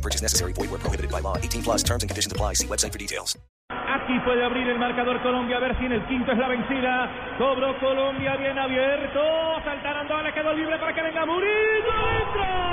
Purchase necessary. Void prohibited by law. 18 plus terms and conditions apply. See website for details. Aquí puede abrir el marcador Colombia, a ver si en el quinto es la vencida. Cobró Colombia bien abierto. Saltaron le quedó libre para que venga Murillo. ¡Entra!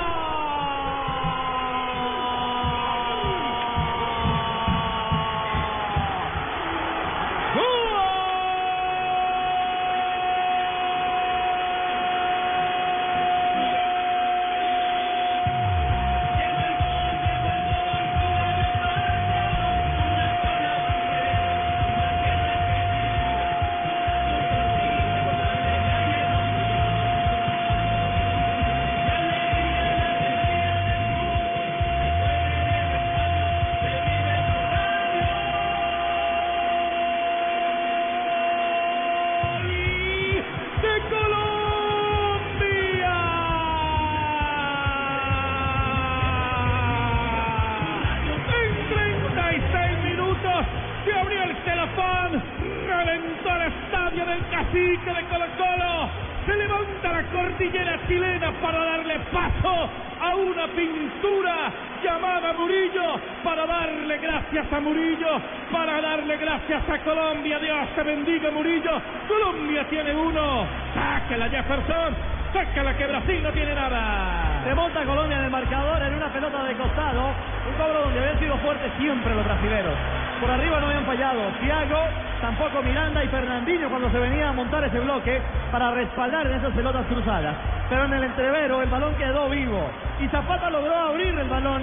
Reventó el estadio del cacique de Colo Colo. Se levanta la cordillera chilena para darle paso a una pintura llamada Murillo, para darle gracias a Murillo, para darle gracias a Colombia. Dios te bendiga Murillo. Colombia tiene uno. Sáquela Jefferson. Sácala que Brasil no tiene nada. Se monta Colombia en el marcador en una pelota de costado. Un cobro donde habían sido fuertes siempre los brasileros. Por arriba no habían fallado. Thiago, tampoco Miranda y Fernandinho cuando se venía a montar ese bloque para respaldar en esas pelotas cruzadas. Pero en el entrevero el balón quedó vivo. Y Zapata logró abrir el balón.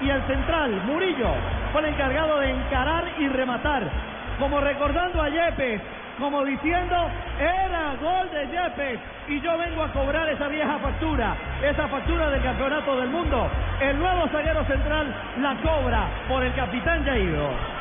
Y el central, Murillo, fue el encargado de encarar y rematar. Como recordando a Yepes, como diciendo, era gol de Yepes y yo vengo a cobrar esa vieja factura, esa factura del campeonato del mundo. El nuevo zaguero central la cobra por el capitán Jairo.